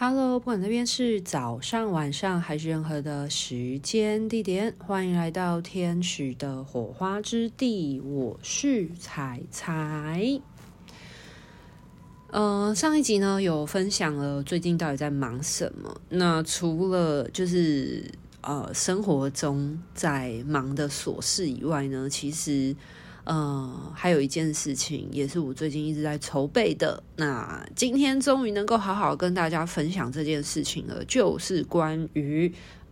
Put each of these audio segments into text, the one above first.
Hello，不管那边是早上、晚上还是任何的时间地点，欢迎来到天使的火花之地。我是彩彩。呃，上一集呢有分享了最近到底在忙什么。那除了就是呃生活中在忙的琐事以外呢，其实。呃，还有一件事情，也是我最近一直在筹备的。那今天终于能够好好跟大家分享这件事情了，就是关于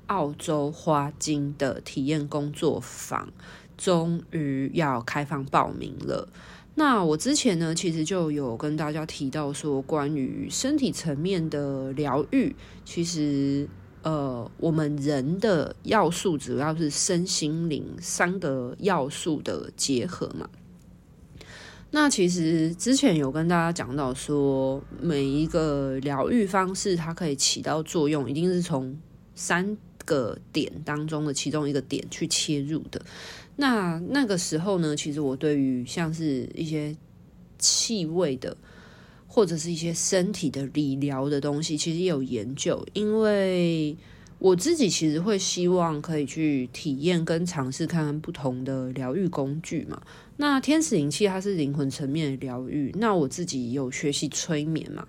澳洲花精的体验工作坊，终于要开放报名了。那我之前呢，其实就有跟大家提到说，关于身体层面的疗愈，其实。呃，我们人的要素主要是身心灵三个要素的结合嘛。那其实之前有跟大家讲到说，每一个疗愈方式它可以起到作用，一定是从三个点当中的其中一个点去切入的。那那个时候呢，其实我对于像是一些气味的。或者是一些身体的理疗的东西，其实有研究。因为我自己其实会希望可以去体验跟尝试看看不同的疗愈工具嘛。那天使灵气它是灵魂层面的疗愈，那我自己有学习催眠嘛。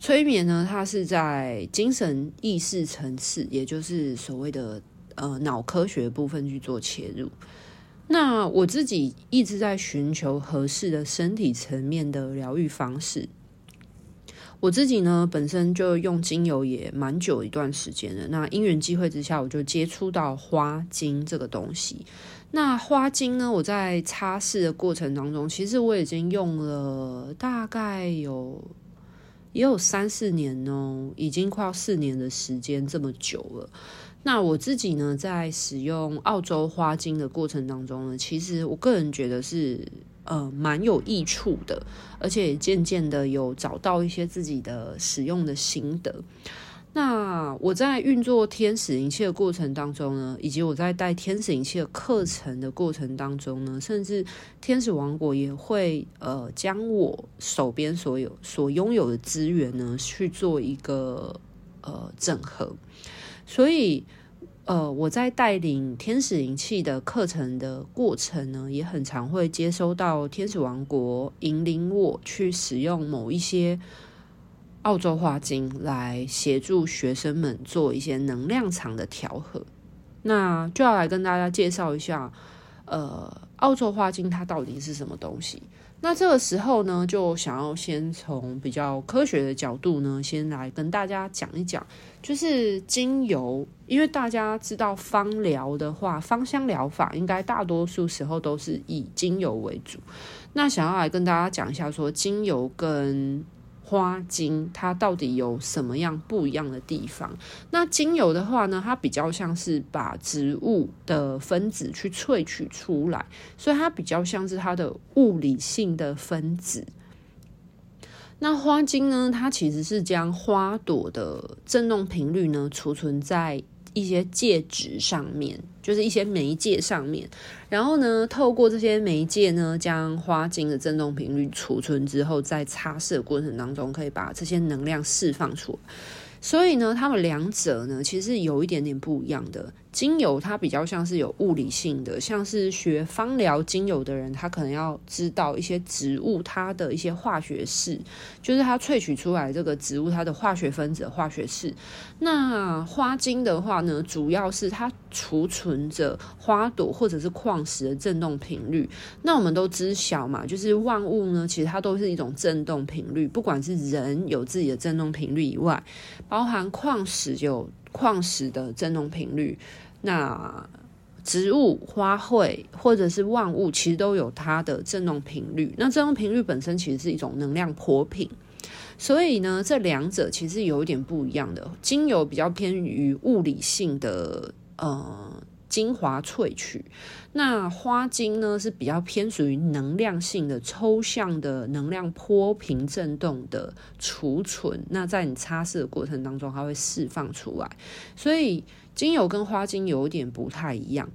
催眠呢，它是在精神意识层次，也就是所谓的呃脑科学部分去做切入。那我自己一直在寻求合适的身体层面的疗愈方式。我自己呢，本身就用精油也蛮久一段时间了。那因缘际会之下，我就接触到花精这个东西。那花精呢，我在擦拭的过程当中，其实我已经用了大概有也有三四年哦，已经快要四年的时间，这么久了。那我自己呢，在使用澳洲花精的过程当中呢，其实我个人觉得是呃蛮有益处的，而且渐渐的有找到一些自己的使用的心得。那我在运作天使灵气的过程当中呢，以及我在带天使灵气的课程的过程当中呢，甚至天使王国也会呃将我手边所有所拥有的资源呢去做一个呃整合。所以，呃，我在带领天使灵气的课程的过程呢，也很常会接收到天使王国引领我去使用某一些澳洲花精来协助学生们做一些能量场的调和。那就要来跟大家介绍一下，呃，澳洲花精它到底是什么东西。那这个时候呢，就想要先从比较科学的角度呢，先来跟大家讲一讲，就是精油。因为大家知道芳疗的话，芳香疗法应该大多数时候都是以精油为主。那想要来跟大家讲一下，说精油跟花精它到底有什么样不一样的地方？那精油的话呢，它比较像是把植物的分子去萃取出来，所以它比较像是它的物理性的分子。那花精呢，它其实是将花朵的振动频率呢储存在一些介质上面，就是一些媒介上面，然后呢，透过这些媒介呢，将花精的振动频率储存之后，在擦拭的过程当中，可以把这些能量释放出来。所以呢，它们两者呢，其实有一点点不一样的。精油它比较像是有物理性的，像是学芳疗精油的人，他可能要知道一些植物它的一些化学式，就是它萃取出来这个植物它的化学分子化学式。那花精的话呢，主要是它储存着花朵或者是矿石的振动频率。那我们都知晓嘛，就是万物呢，其实它都是一种振动频率，不管是人有自己的振动频率以外，包含矿石有矿石的振动频率。那植物、花卉或者是万物，其实都有它的振动频率。那振动频率本身其实是一种能量波频，所以呢，这两者其实有一点不一样的。精油比较偏于物理性的呃精华萃取，那花精呢是比较偏属于能量性的抽象的能量波频振动的储存。那在你擦拭的过程当中，它会释放出来，所以。精油跟花精有点不太一样。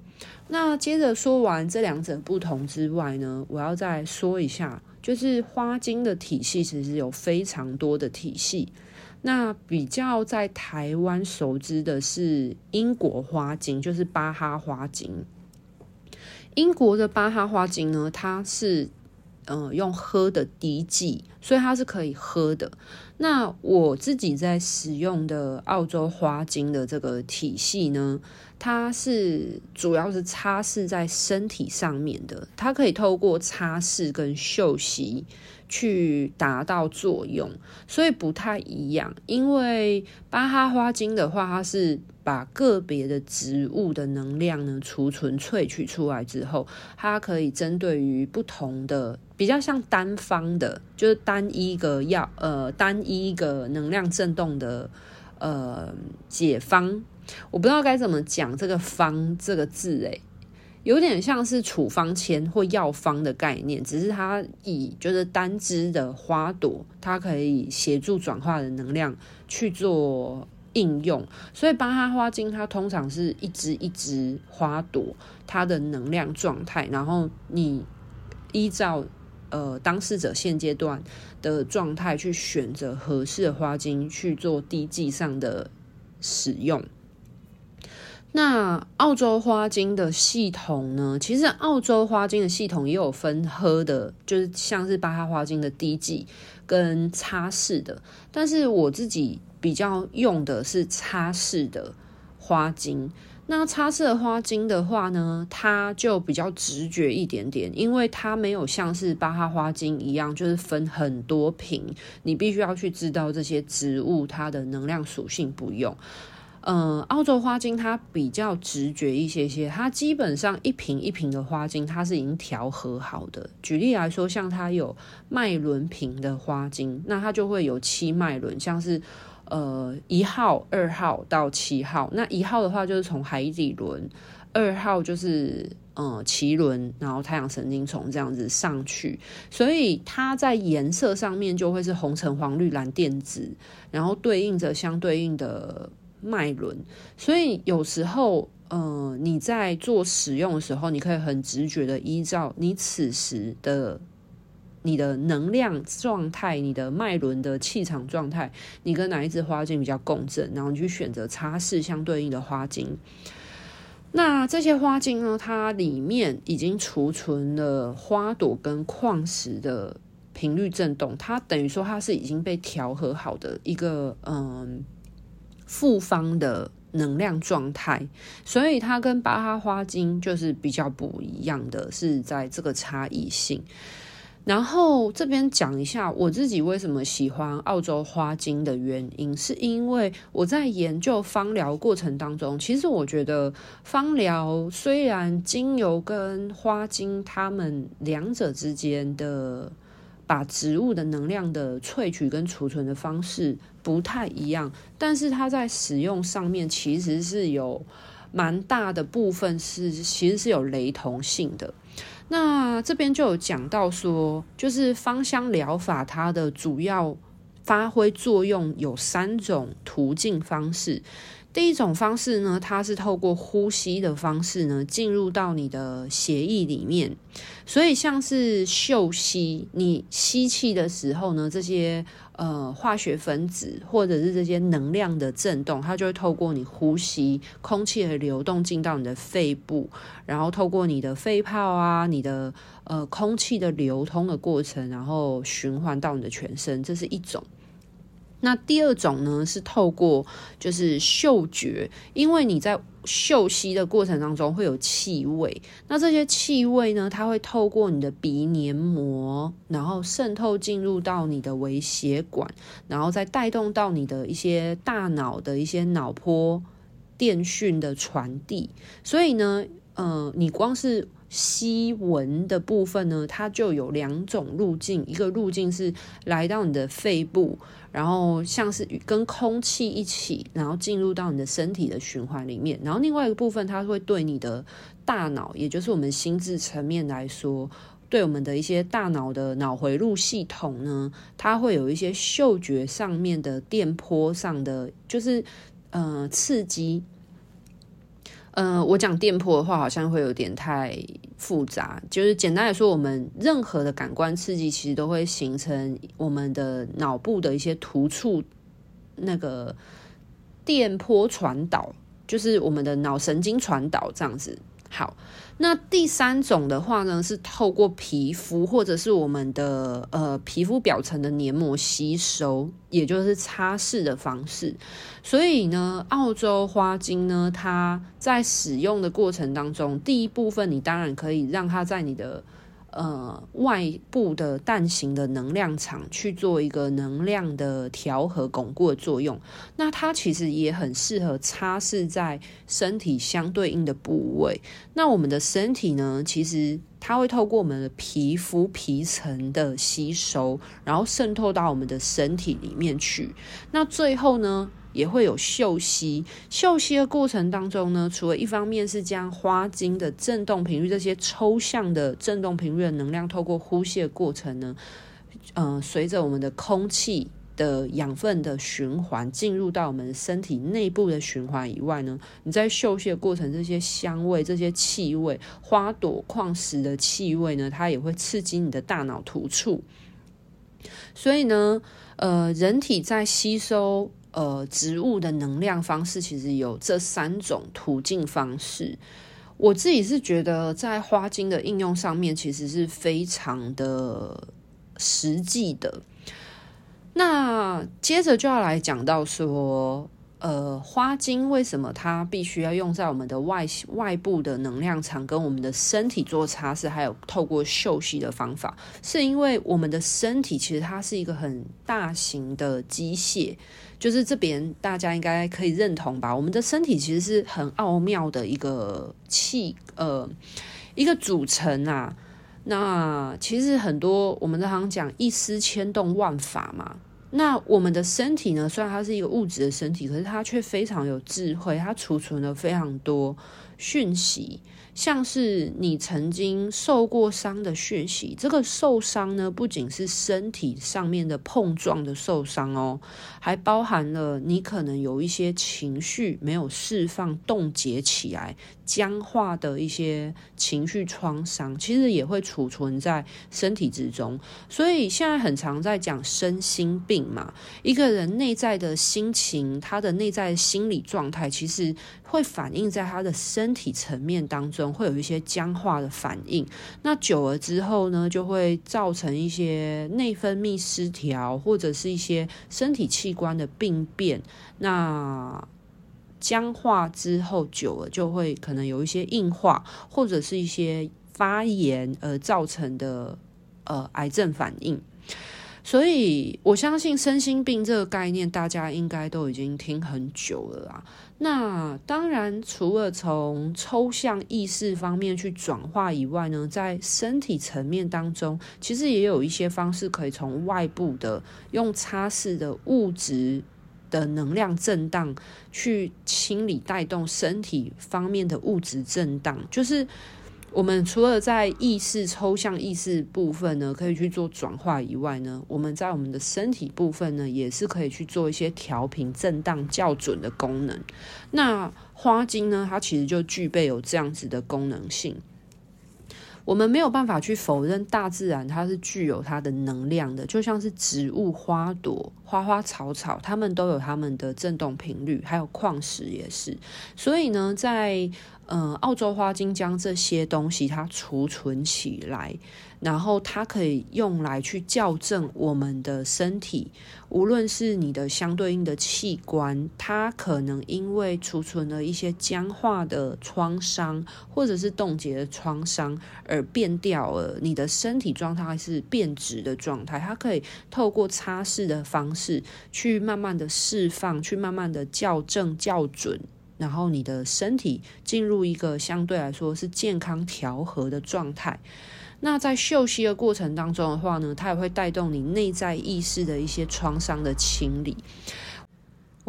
那接着说完这两者不同之外呢，我要再说一下，就是花精的体系其实有非常多的体系。那比较在台湾熟知的是英国花精，就是巴哈花精。英国的巴哈花精呢，它是呃用喝的滴剂，所以它是可以喝的。那我自己在使用的澳洲花精的这个体系呢，它是主要是擦拭在身体上面的，它可以透过擦拭跟嗅吸去达到作用，所以不太一样。因为巴哈花精的话，它是把个别的植物的能量呢储存萃取出来之后，它可以针对于不同的。比较像单方的，就是单一个药，呃，单一一个能量振动的，呃，解方。我不知道该怎么讲这个“方”这个字，诶，有点像是处方签或药方的概念，只是它以就是单支的花朵，它可以协助转化的能量去做应用。所以巴哈花精它通常是一支一支花朵，它的能量状态，然后你依照。呃，当事者现阶段的状态去选择合适的花精去做滴剂上的使用。那澳洲花精的系统呢？其实澳洲花精的系统也有分喝的，就是像是巴哈花精的滴剂跟擦拭的。但是我自己比较用的是擦拭的花精。那擦拭的花精的话呢，它就比较直觉一点点，因为它没有像是巴哈花精一样，就是分很多瓶，你必须要去知道这些植物它的能量属性。不用，嗯、澳洲花精它比较直觉一些些，它基本上一瓶一瓶的花精它是已经调和好的。举例来说，像它有麦轮瓶的花精，那它就会有七麦轮，像是。呃，一号、二号到七号，那一号的话就是从海底轮，二号就是呃脐轮，然后太阳神经丛这样子上去，所以它在颜色上面就会是红、橙、黄、绿、蓝、靛、紫，然后对应着相对应的脉轮，所以有时候呃你在做使用的时候，你可以很直觉的依照你此时的。你的能量状态，你的脉轮的气场状态，你跟哪一支花精比较共振，然后你去选择擦拭相对应的花精。那这些花精呢，它里面已经储存了花朵跟矿石的频率振动，它等于说它是已经被调和好的一个嗯复方的能量状态，所以它跟巴哈花精就是比较不一样的，是在这个差异性。然后这边讲一下我自己为什么喜欢澳洲花精的原因，是因为我在研究芳疗过程当中，其实我觉得芳疗虽然精油跟花精它们两者之间的把植物的能量的萃取跟储存的方式不太一样，但是它在使用上面其实是有蛮大的部分是其实是有雷同性的。那这边就有讲到说，就是芳香疗法它的主要发挥作用有三种途径方式。第一种方式呢，它是透过呼吸的方式呢，进入到你的血液里面，所以像是嗅吸，你吸气的时候呢，这些呃化学分子或者是这些能量的震动，它就会透过你呼吸空气的流动进到你的肺部，然后透过你的肺泡啊，你的呃空气的流通的过程，然后循环到你的全身，这是一种。那第二种呢，是透过就是嗅觉，因为你在嗅吸的过程当中会有气味，那这些气味呢，它会透过你的鼻黏膜，然后渗透进入到你的微血管，然后再带动到你的一些大脑的一些脑波电讯的传递，所以呢，呃，你光是。吸闻的部分呢，它就有两种路径，一个路径是来到你的肺部，然后像是跟空气一起，然后进入到你的身体的循环里面，然后另外一个部分，它会对你的大脑，也就是我们心智层面来说，对我们的一些大脑的脑回路系统呢，它会有一些嗅觉上面的电波上的，就是呃刺激。呃，我讲电波的话，好像会有点太复杂。就是简单来说，我们任何的感官刺激，其实都会形成我们的脑部的一些突触，那个电波传导，就是我们的脑神经传导这样子。好，那第三种的话呢，是透过皮肤或者是我们的呃皮肤表层的黏膜吸收，也就是擦拭的方式。所以呢，澳洲花精呢，它在使用的过程当中，第一部分你当然可以让它在你的。呃，外部的蛋形的能量场去做一个能量的调和、巩固的作用。那它其实也很适合擦拭在身体相对应的部位。那我们的身体呢，其实它会透过我们的皮肤皮层的吸收，然后渗透到我们的身体里面去。那最后呢，也会有嗅吸，嗅吸的过程当中呢，除了一方面是将花精的振动频率这些抽象的振动频率的能量，透过呼吸的过程呢，呃，随着我们的空气的养分的循环进入到我们身体内部的循环以外呢，你在嗅吸的过程，这些香味、这些气味、花朵、矿石的气味呢，它也会刺激你的大脑突触。所以呢，呃，人体在吸收。呃，植物的能量方式其实有这三种途径方式。我自己是觉得，在花精的应用上面，其实是非常的实际的。那接着就要来讲到说。呃，花精为什么它必须要用在我们的外外部的能量场，跟我们的身体做擦拭，还有透过嗅吸的方法？是因为我们的身体其实它是一个很大型的机械，就是这边大家应该可以认同吧？我们的身体其实是很奥妙的一个器，呃，一个组成啊。那其实很多我们常常讲一丝牵动万法嘛。那我们的身体呢？虽然它是一个物质的身体，可是它却非常有智慧，它储存了非常多讯息。像是你曾经受过伤的讯息，这个受伤呢，不仅是身体上面的碰撞的受伤哦，还包含了你可能有一些情绪没有释放、冻结起来、僵化的一些情绪创伤，其实也会储存在身体之中。所以现在很常在讲身心病嘛，一个人内在的心情，他的内在心理状态，其实会反映在他的身体层面当中。会有一些僵化的反应，那久了之后呢，就会造成一些内分泌失调，或者是一些身体器官的病变。那僵化之后久了，就会可能有一些硬化，或者是一些发炎而造成的呃癌症反应。所以我相信身心病这个概念，大家应该都已经听很久了啦。那当然，除了从抽象意识方面去转化以外呢，在身体层面当中，其实也有一些方式可以从外部的用擦拭的物质的能量震荡去清理、带动身体方面的物质震荡，就是。我们除了在意识抽象意识部分呢，可以去做转化以外呢，我们在我们的身体部分呢，也是可以去做一些调频、震荡校准的功能。那花精呢，它其实就具备有这样子的功能性。我们没有办法去否认大自然它是具有它的能量的，就像是植物、花朵、花花草草，它们都有它们的振动频率，还有矿石也是。所以呢，在嗯，澳洲花精将这些东西它储存起来，然后它可以用来去校正我们的身体，无论是你的相对应的器官，它可能因为储存了一些僵化的创伤，或者是冻结的创伤而变掉了，你的身体状态是变质的状态，它可以透过擦拭的方式去慢慢的释放，去慢慢的校正校准。然后你的身体进入一个相对来说是健康调和的状态。那在休息的过程当中的话呢，它也会带动你内在意识的一些创伤的清理。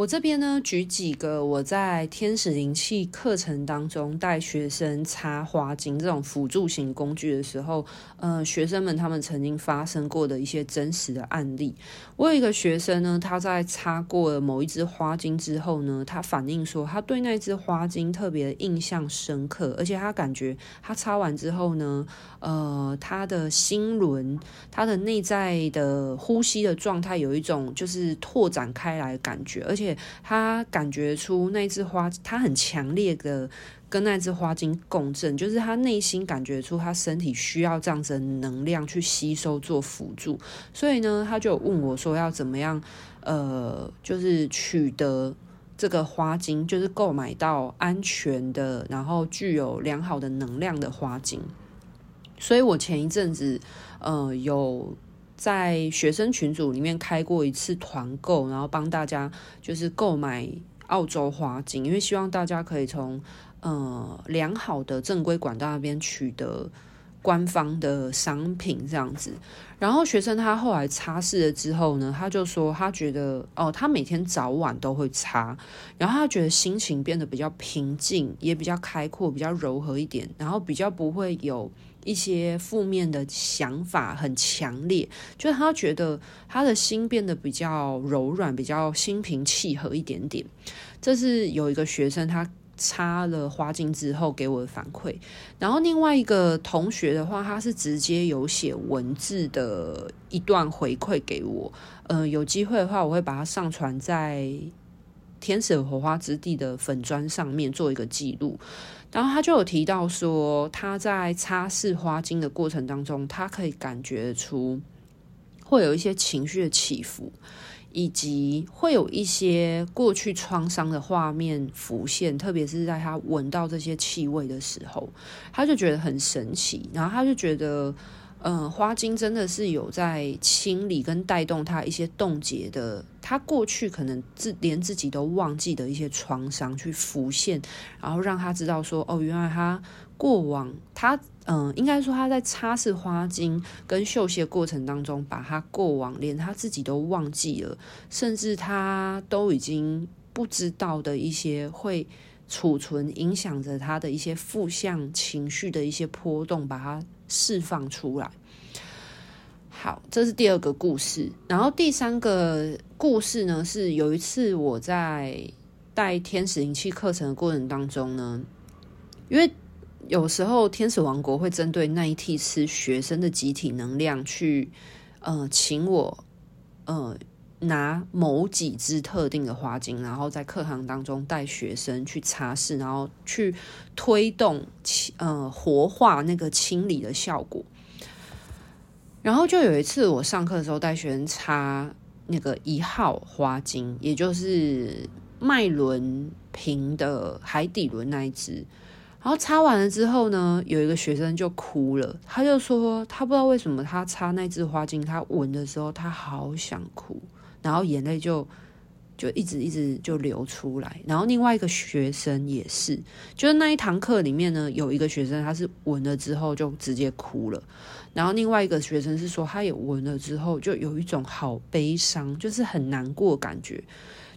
我这边呢，举几个我在天使灵气课程当中带学生插花精这种辅助型工具的时候，呃，学生们他们曾经发生过的一些真实的案例。我有一个学生呢，他在插过了某一支花精之后呢，他反映说，他对那支花精特别印象深刻，而且他感觉他插完之后呢，呃，他的心轮、他的内在的呼吸的状态有一种就是拓展开来的感觉，而且。他感觉出那只花，他很强烈的跟那只花精共振，就是他内心感觉出他身体需要这样子的能量去吸收做辅助，所以呢，他就问我说要怎么样，呃，就是取得这个花精，就是购买到安全的，然后具有良好的能量的花精。所以我前一阵子，呃，有。在学生群组里面开过一次团购，然后帮大家就是购买澳洲花精，因为希望大家可以从呃良好的正规管道那边取得官方的商品这样子。然后学生他后来擦拭了之后呢，他就说他觉得哦，他每天早晚都会擦，然后他觉得心情变得比较平静，也比较开阔，比较柔和一点，然后比较不会有。一些负面的想法很强烈，就是他觉得他的心变得比较柔软，比较心平气和一点点。这是有一个学生他插了花精之后给我的反馈，然后另外一个同学的话，他是直接有写文字的一段回馈给我。呃，有机会的话，我会把它上传在天使火花之地的粉砖上面做一个记录。然后他就有提到说，他在擦拭花精的过程当中，他可以感觉出会有一些情绪的起伏，以及会有一些过去创伤的画面浮现，特别是在他闻到这些气味的时候，他就觉得很神奇。然后他就觉得。嗯、花精真的是有在清理跟带动他一些冻结的，他过去可能自连自己都忘记的一些创伤去浮现，然后让他知道说，哦，原来他过往他嗯、应该说他在擦拭花精跟嗅吸的过程当中，把他过往连他自己都忘记了，甚至他都已经不知道的一些会储存影响着他的一些负向情绪的一些波动，把它。释放出来。好，这是第二个故事。然后第三个故事呢，是有一次我在带天使灵气课程的过程当中呢，因为有时候天使王国会针对那一梯次学生的集体能量去，呃，请我，呃。拿某几支特定的花精，然后在课堂当中带学生去擦拭，然后去推动呃活化那个清理的效果。然后就有一次我上课的时候带学生擦那个一号花精，也就是脉轮瓶的海底轮那一支。然后擦完了之后呢，有一个学生就哭了，他就说他不知道为什么他擦那支花精，他闻的时候他好想哭。然后眼泪就就一直一直就流出来，然后另外一个学生也是，就是那一堂课里面呢，有一个学生他是闻了之后就直接哭了，然后另外一个学生是说他也闻了之后就有一种好悲伤，就是很难过感觉。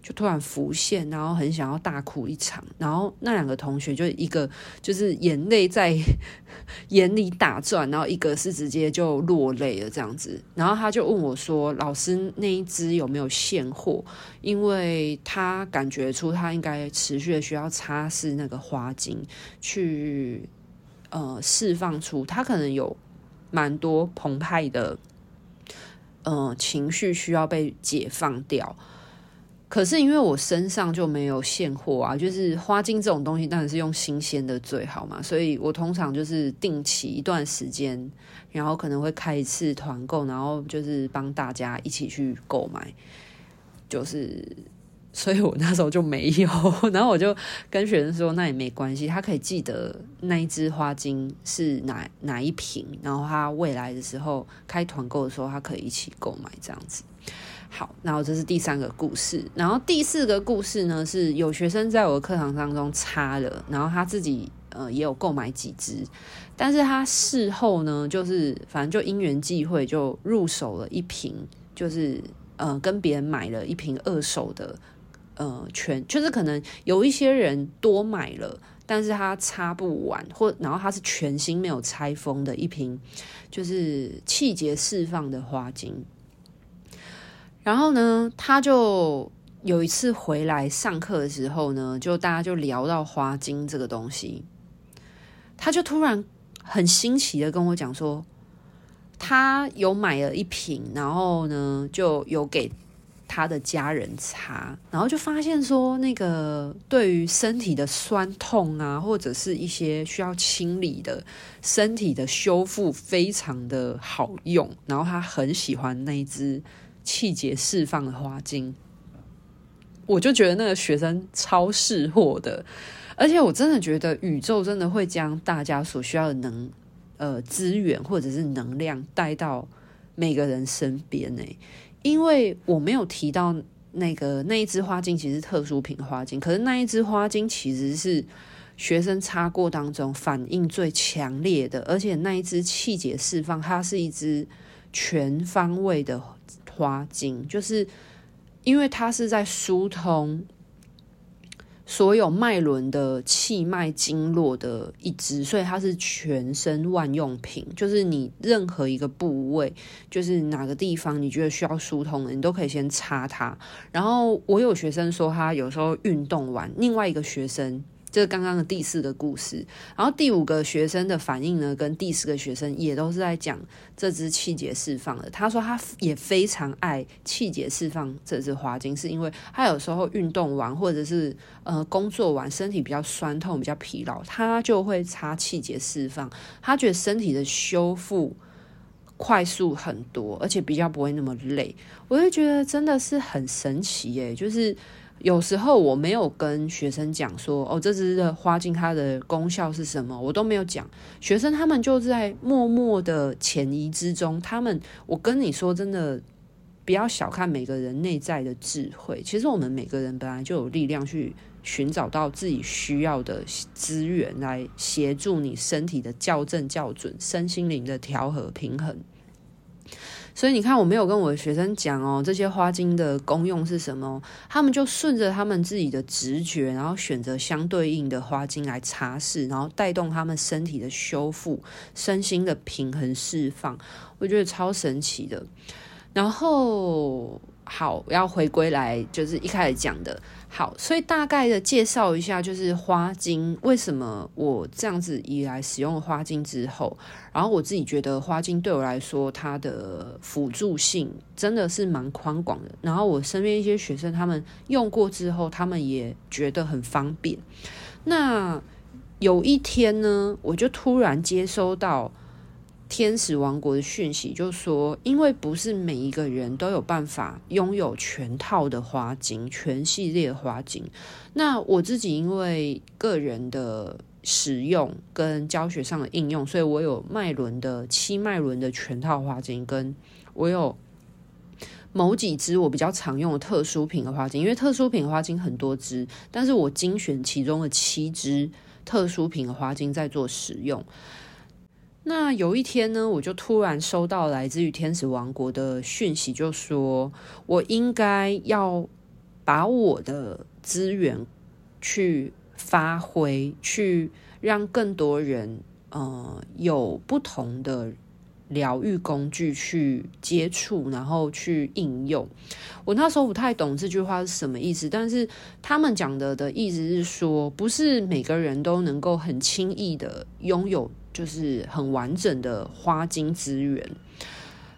就突然浮现，然后很想要大哭一场，然后那两个同学就一个就是眼泪在 眼里打转，然后一个是直接就落泪了这样子，然后他就问我说：“老师，那一支有没有现货？因为他感觉出他应该持续的需要擦拭那个花精，去呃释放出他可能有蛮多澎湃的呃情绪需要被解放掉。”可是因为我身上就没有现货啊，就是花精这种东西当然是用新鲜的最好嘛，所以我通常就是定期一段时间，然后可能会开一次团购，然后就是帮大家一起去购买，就是，所以我那时候就没有，然后我就跟学生说，那也没关系，他可以记得那一支花精是哪哪一瓶，然后他未来的时候开团购的时候，他可以一起购买这样子。好，然后这是第三个故事，然后第四个故事呢，是有学生在我的课堂当中擦了，然后他自己呃也有购买几支，但是他事后呢，就是反正就因缘际会就入手了一瓶，就是呃跟别人买了一瓶二手的呃全，就是可能有一些人多买了，但是他插不完，或然后它是全新没有拆封的一瓶，就是气节释放的花精。然后呢，他就有一次回来上课的时候呢，就大家就聊到花精这个东西，他就突然很新奇的跟我讲说，他有买了一瓶，然后呢就有给他的家人擦，然后就发现说，那个对于身体的酸痛啊，或者是一些需要清理的身体的修复，非常的好用，然后他很喜欢那一支。气节释放的花精，我就觉得那个学生超识货的，而且我真的觉得宇宙真的会将大家所需要的能呃资源或者是能量带到每个人身边呢。因为我没有提到那个那一支花精其实是特殊品花精，可是那一支花精其实是学生擦过当中反应最强烈的，而且那一支气节释放，它是一支全方位的。花精就是因为它是在疏通所有脉轮的气脉经络的一支，所以它是全身万用品。就是你任何一个部位，就是哪个地方你觉得需要疏通的，你都可以先擦它。然后我有学生说，他有时候运动完，另外一个学生。这是刚刚的第四个故事，然后第五个学生的反应呢，跟第四个学生也都是在讲这支气节释放的。他说他也非常爱气节释放这支花精，是因为他有时候运动完或者是呃工作完，身体比较酸痛、比较疲劳，他就会擦气节释放。他觉得身体的修复快速很多，而且比较不会那么累。我就觉得真的是很神奇耶，就是。有时候我没有跟学生讲说，哦，这支的花精它的功效是什么，我都没有讲。学生他们就在默默的潜移之中，他们，我跟你说真的，不要小看每个人内在的智慧。其实我们每个人本来就有力量去寻找到自己需要的资源，来协助你身体的校正校准，身心灵的调和平衡。所以你看，我没有跟我的学生讲哦，这些花精的功用是什么，他们就顺着他们自己的直觉，然后选择相对应的花精来擦拭，然后带动他们身体的修复、身心的平衡释放，我觉得超神奇的。然后。好，要回归来，就是一开始讲的。好，所以大概的介绍一下，就是花精为什么我这样子以来使用花精之后，然后我自己觉得花精对我来说，它的辅助性真的是蛮宽广的。然后我身边一些学生他们用过之后，他们也觉得很方便。那有一天呢，我就突然接收到。天使王国的讯息就说，因为不是每一个人都有办法拥有全套的花精、全系列花精。那我自己因为个人的使用跟教学上的应用，所以我有脉轮的七脉轮的全套花精，跟我有某几支我比较常用的特殊品的花精。因为特殊品的花精很多支，但是我精选其中的七支特殊品的花精在做使用。那有一天呢，我就突然收到来自于天使王国的讯息，就说我应该要把我的资源去发挥，去让更多人呃有不同的疗愈工具去接触，然后去应用。我那时候不太懂这句话是什么意思，但是他们讲的的意思是说，不是每个人都能够很轻易的拥有。就是很完整的花精资源，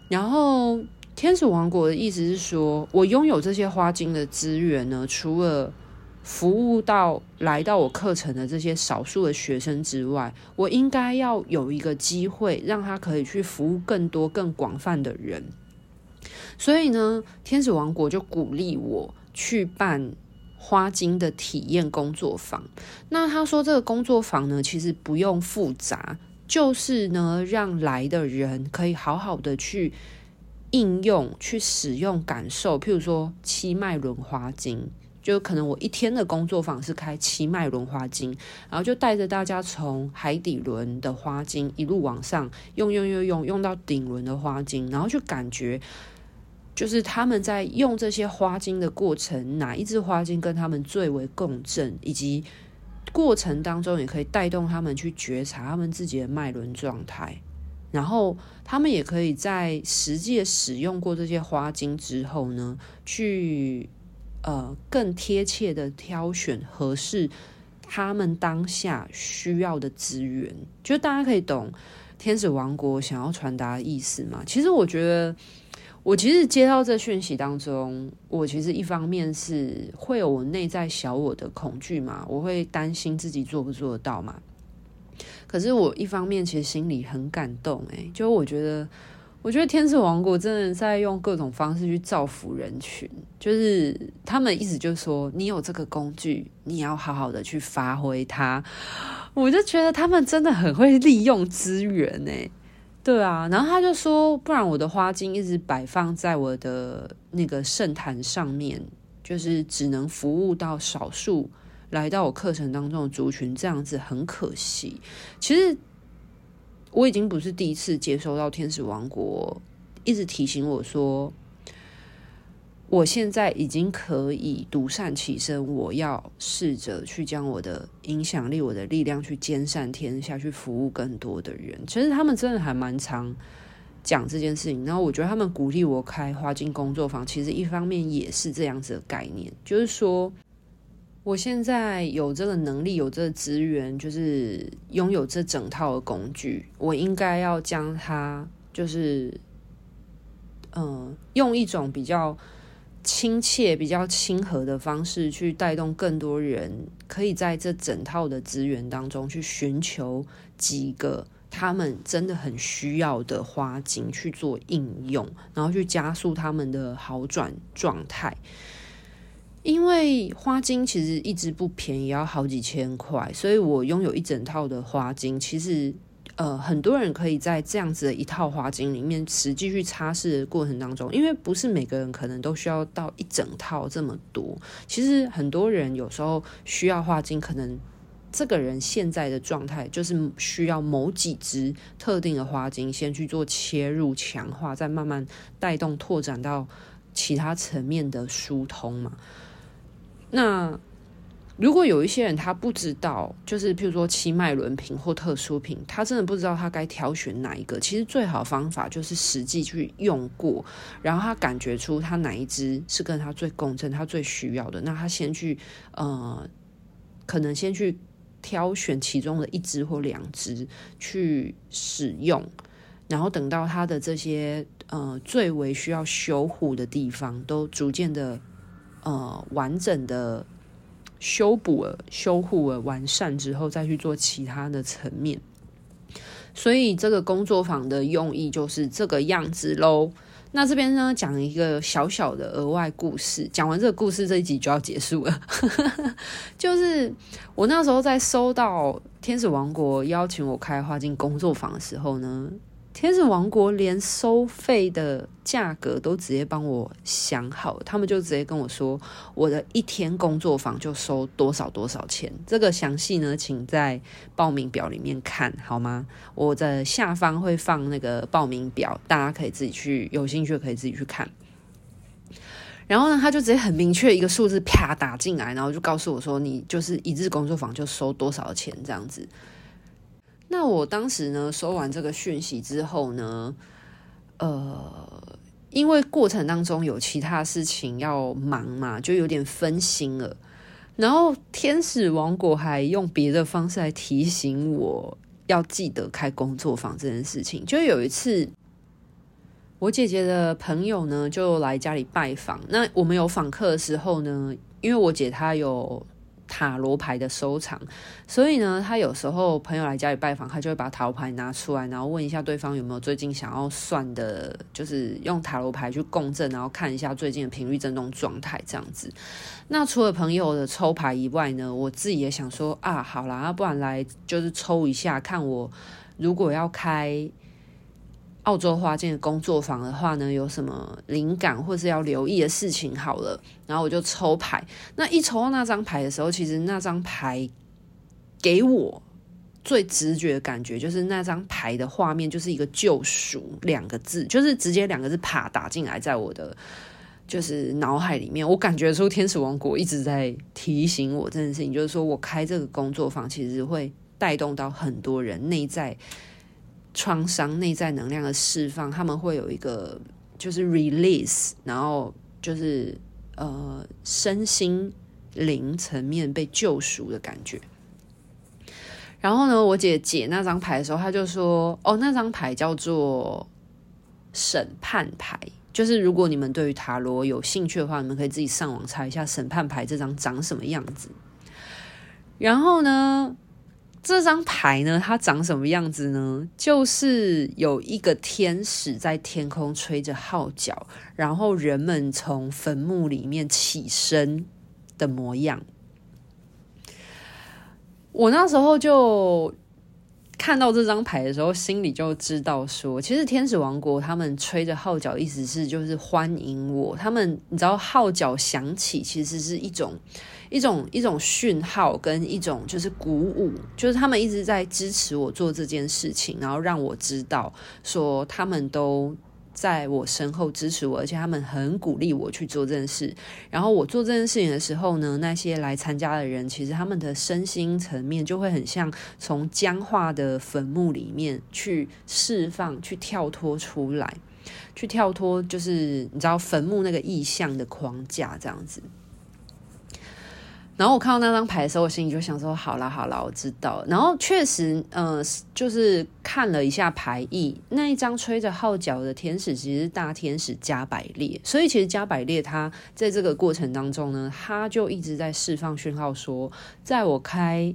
然后天使王国的意思是说，我拥有这些花精的资源呢，除了服务到来到我课程的这些少数的学生之外，我应该要有一个机会，让他可以去服务更多、更广泛的人。所以呢，天使王国就鼓励我去办花精的体验工作坊。那他说，这个工作坊呢，其实不用复杂。就是呢，让来的人可以好好的去应用、去使用、感受。譬如说七脉轮花精，就可能我一天的工作坊是开七脉轮花精，然后就带着大家从海底轮的花精一路往上用用用用用到顶轮的花精，然后去感觉就是他们在用这些花精的过程，哪一支花精跟他们最为共振，以及过程当中也可以带动他们去觉察他们自己的脉轮状态。然后他们也可以在实际使用过这些花精之后呢，去呃更贴切的挑选合适他们当下需要的资源。就大家可以懂天使王国想要传达的意思吗？其实我觉得。我其实接到这讯息当中，我其实一方面是会有我内在小我的恐惧嘛，我会担心自己做不做得到嘛。可是我一方面其实心里很感动，诶，就我觉得，我觉得天使王国真的在用各种方式去造福人群，就是他们意思就是说，你有这个工具，你要好好的去发挥它。我就觉得他们真的很会利用资源，诶。对啊，然后他就说，不然我的花精一直摆放在我的那个圣坛上面，就是只能服务到少数来到我课程当中的族群，这样子很可惜。其实我已经不是第一次接收到天使王国一直提醒我说。我现在已经可以独善其身，我要试着去将我的影响力、我的力量去兼善天下，去服务更多的人。其实他们真的还蛮常讲这件事情。然后我觉得他们鼓励我开花精工作坊，其实一方面也是这样子的概念，就是说我现在有这个能力、有这个资源，就是拥有这整套的工具，我应该要将它，就是嗯、用一种比较。亲切、比较亲和的方式去带动更多人，可以在这整套的资源当中去寻求几个他们真的很需要的花精去做应用，然后去加速他们的好转状态。因为花精其实一直不便宜，要好几千块，所以我拥有一整套的花精，其实。呃，很多人可以在这样子的一套花精里面实际去擦拭的过程当中，因为不是每个人可能都需要到一整套这么多。其实很多人有时候需要花精，可能这个人现在的状态就是需要某几支特定的花精先去做切入强化，再慢慢带动拓展到其他层面的疏通嘛。那。如果有一些人他不知道，就是譬如说七脉轮品或特殊品，他真的不知道他该挑选哪一个。其实最好的方法就是实际去用过，然后他感觉出他哪一支是跟他最共振、他最需要的，那他先去呃，可能先去挑选其中的一支或两支去使用，然后等到他的这些呃最为需要修护的地方都逐渐的呃完整的。修补了、修护了、完善之后，再去做其他的层面。所以这个工作坊的用意就是这个样子喽。那这边呢，讲一个小小的额外故事。讲完这个故事，这一集就要结束了。就是我那时候在收到天使王国邀请我开花境工作坊的时候呢。天使王国连收费的价格都直接帮我想好，他们就直接跟我说，我的一天工作坊就收多少多少钱。这个详细呢，请在报名表里面看好吗？我的下方会放那个报名表，大家可以自己去，有兴趣可以自己去看。然后呢，他就直接很明确一个数字啪打进来，然后就告诉我说，你就是一日工作坊就收多少钱这样子。那我当时呢，收完这个讯息之后呢，呃，因为过程当中有其他事情要忙嘛，就有点分心了。然后天使王国还用别的方式来提醒我要记得开工作坊这件事情。就有一次，我姐姐的朋友呢就来家里拜访。那我们有访客的时候呢，因为我姐她有。塔罗牌的收藏，所以呢，他有时候朋友来家里拜访，他就会把塔罗牌拿出来，然后问一下对方有没有最近想要算的，就是用塔罗牌去共振，然后看一下最近的频率振动状态这样子。那除了朋友的抽牌以外呢，我自己也想说啊，好啦，不然来就是抽一下，看我如果要开。澳洲花精的工作坊的话呢，有什么灵感或是要留意的事情？好了，然后我就抽牌。那一抽到那张牌的时候，其实那张牌给我最直觉的感觉就是那张牌的画面就是一个救赎两个字，就是直接两个字啪打进来，在我的就是脑海里面，我感觉出天使王国一直在提醒我这件事情，就是说我开这个工作坊其实会带动到很多人内在创伤、内在能量的释放，他们会有一个就是 release，然后就是呃身心灵层面被救赎的感觉。然后呢，我姐解那张牌的时候，她就说：“哦，那张牌叫做审判牌，就是如果你们对于塔罗有兴趣的话，你们可以自己上网查一下审判牌这张长什么样子。然后呢，这张牌呢，它长什么样子呢？就是有一个天使在天空吹着号角，然后人们从坟墓里面起身的模样。”我那时候就看到这张牌的时候，心里就知道说，其实天使王国他们吹着号角，意思是就是欢迎我。他们你知道号角响起，其实是一种一种一种讯号，跟一种就是鼓舞，就是他们一直在支持我做这件事情，然后让我知道说他们都。在我身后支持我，而且他们很鼓励我去做这件事。然后我做这件事情的时候呢，那些来参加的人，其实他们的身心层面就会很像从僵化的坟墓里面去释放、去跳脱出来，去跳脱，就是你知道坟墓那个意象的框架这样子。然后我看到那张牌的时候，我心里就想说：好啦好啦，我知道。然后确实，呃，就是看了一下牌意，那一张吹着号角的天使其实是大天使加百列。所以其实加百列他在这个过程当中呢，他就一直在释放讯号说，在我开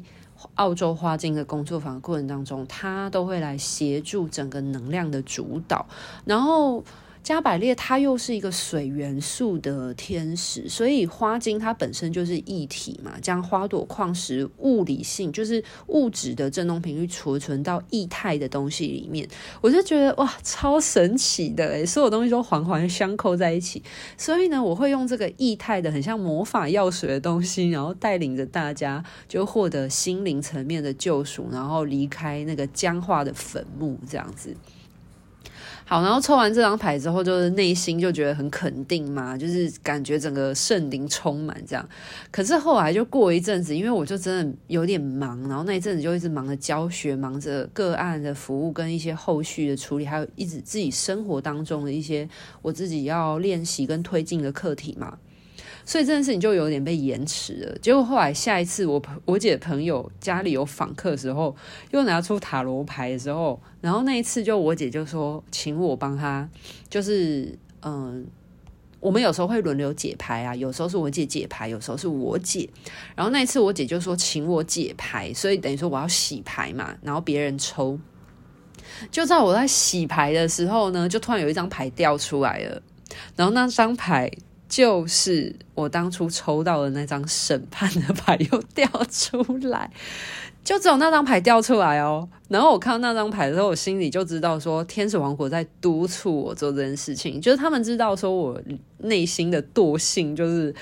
澳洲花精的工作坊的过程当中，他都会来协助整个能量的主导。然后。加百列它又是一个水元素的天使，所以花精它本身就是液体嘛，将花朵、矿石、物理性就是物质的振动频率储存到液态的东西里面，我就觉得哇，超神奇的，所有东西都环环相扣在一起。所以呢，我会用这个液态的很像魔法药水的东西，然后带领着大家就获得心灵层面的救赎，然后离开那个僵化的坟墓，这样子。好，然后抽完这张牌之后，就是内心就觉得很肯定嘛，就是感觉整个圣灵充满这样。可是后来就过一阵子，因为我就真的有点忙，然后那一阵子就一直忙着教学，忙着个案的服务跟一些后续的处理，还有一直自己生活当中的一些我自己要练习跟推进的课题嘛。所以这件事情就有点被延迟了。结果后来下一次我我姐朋友家里有访客的时候，又拿出塔罗牌的时候，然后那一次就我姐就说，请我帮她，就是嗯，我们有时候会轮流解牌啊，有时候是我姐解牌，有时候是我解。然后那一次我姐就说，请我解牌，所以等于说我要洗牌嘛，然后别人抽。就在我在洗牌的时候呢，就突然有一张牌掉出来了，然后那张牌。就是我当初抽到的那张审判的牌又掉出来，就只有那张牌掉出来哦。然后我看到那张牌的时候，我心里就知道说，天使王国在督促我做这件事情。就是他们知道说我内心的惰性，就是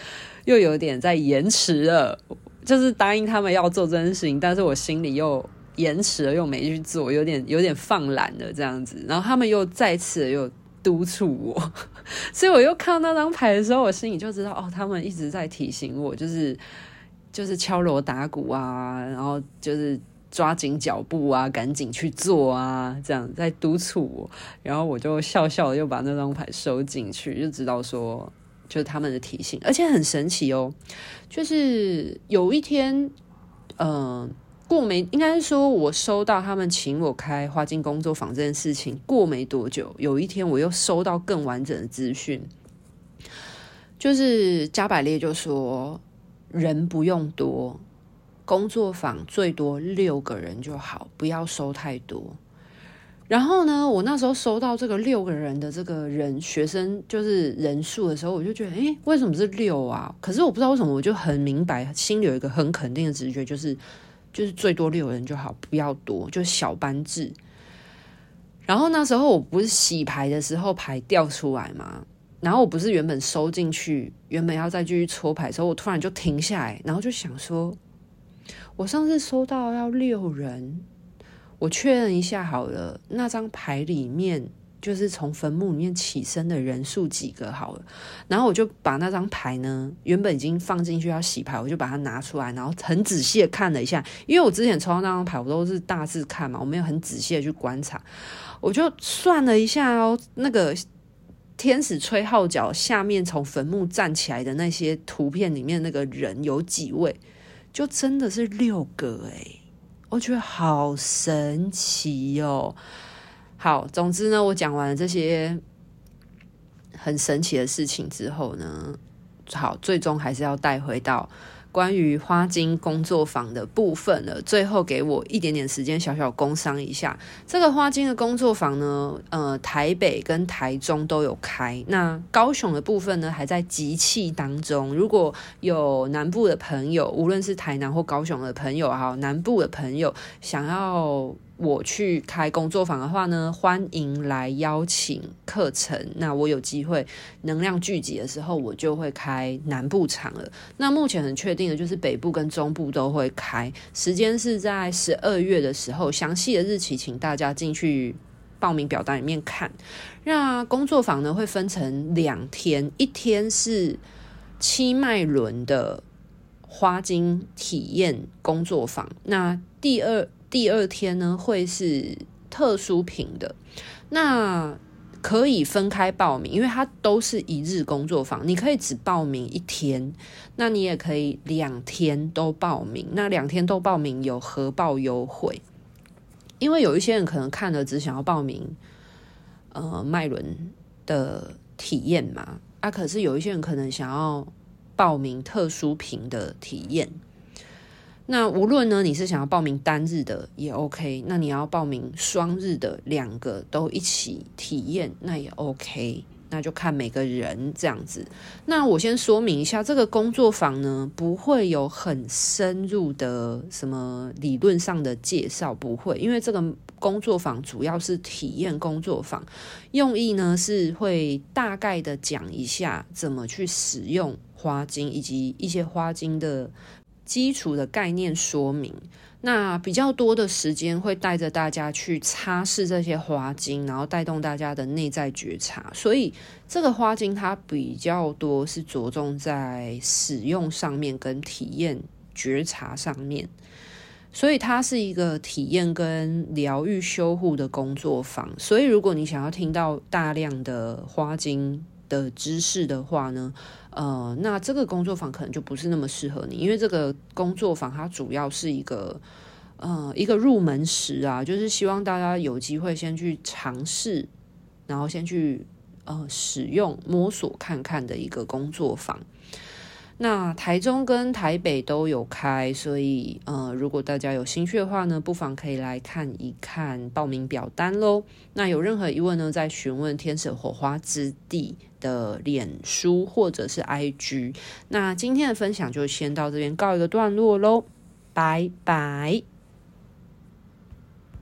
又有点在延迟了。就是答应他们要做这件事情，但是我心里又延迟了，又没去做，有点有点放懒了这样子。然后他们又再次又。督促我，所以我又看到那张牌的时候，我心里就知道哦，他们一直在提醒我，就是就是敲锣打鼓啊，然后就是抓紧脚步啊，赶紧去做啊，这样在督促我。然后我就笑笑又把那张牌收进去，就知道说就是他们的提醒，而且很神奇哦，就是有一天，嗯、过没，应该是说，我收到他们请我开花精工作坊这件事情，过没多久，有一天我又收到更完整的资讯，就是加百列就说人不用多，工作坊最多六个人就好，不要收太多。然后呢，我那时候收到这个六个人的这个人学生就是人数的时候，我就觉得，诶，为什么是六啊？可是我不知道为什么，我就很明白，心里有一个很肯定的直觉，就是。就是最多六人就好，不要多，就小班制。然后那时候我不是洗牌的时候牌掉出来嘛，然后我不是原本收进去，原本要再继续搓牌的时候，我突然就停下来，然后就想说，我上次收到要六人，我确认一下好了，那张牌里面就是从坟墓里面起身的人数几个好了。然后我就把那张牌呢，原本已经放进去要洗牌，我就把它拿出来，然后很仔细的看了一下，因为我之前抽到那张牌，我都是大致看嘛，我没有很仔细的去观察。我就算了一下哦，那个天使吹号角下面从坟墓站起来的那些图片里面那个人有几位，就真的是六个诶。我觉得好神奇哦！好，总之呢，我讲完了这些很神奇的事情之后呢，好，最终还是要带回到。关于花精工作坊的部分了，最后给我一点点时间，小小工商一下。这个花精的工作坊呢，呃，台北跟台中都有开，那高雄的部分呢，还在集气当中。如果有南部的朋友，无论是台南或高雄的朋友，哈，南部的朋友想要。我去开工作坊的话呢，欢迎来邀请课程。那我有机会能量聚集的时候，我就会开南部场了。那目前很确定的就是北部跟中部都会开，时间是在十二月的时候。详细的日期，请大家进去报名表单里面看。那工作坊呢，会分成两天，一天是七脉轮的花精体验工作坊，那第二。第二天呢，会是特殊品的，那可以分开报名，因为它都是一日工作坊，你可以只报名一天，那你也可以两天都报名，那两天都报名有合报优惠，因为有一些人可能看了只想要报名，呃，麦伦的体验嘛，啊，可是有一些人可能想要报名特殊品的体验。那无论呢，你是想要报名单日的也 OK，那你要报名双日的，两个都一起体验，那也 OK，那就看每个人这样子。那我先说明一下，这个工作坊呢，不会有很深入的什么理论上的介绍，不会，因为这个工作坊主要是体验工作坊，用意呢是会大概的讲一下怎么去使用花精，以及一些花精的。基础的概念说明，那比较多的时间会带着大家去擦拭这些花精，然后带动大家的内在觉察。所以这个花精它比较多是着重在使用上面跟体验觉察上面，所以它是一个体验跟疗愈修护的工作坊。所以如果你想要听到大量的花精的知识的话呢，呃，那这个工作坊可能就不是那么适合你，因为这个工作坊它主要是一个呃一个入门时啊，就是希望大家有机会先去尝试，然后先去呃使用摸索看看的一个工作坊。那台中跟台北都有开，所以呃，如果大家有兴趣的话呢，不妨可以来看一看报名表单喽。那有任何疑问呢，再询问天使火花之地的脸书或者是 IG。那今天的分享就先到这边告一个段落喽，拜拜。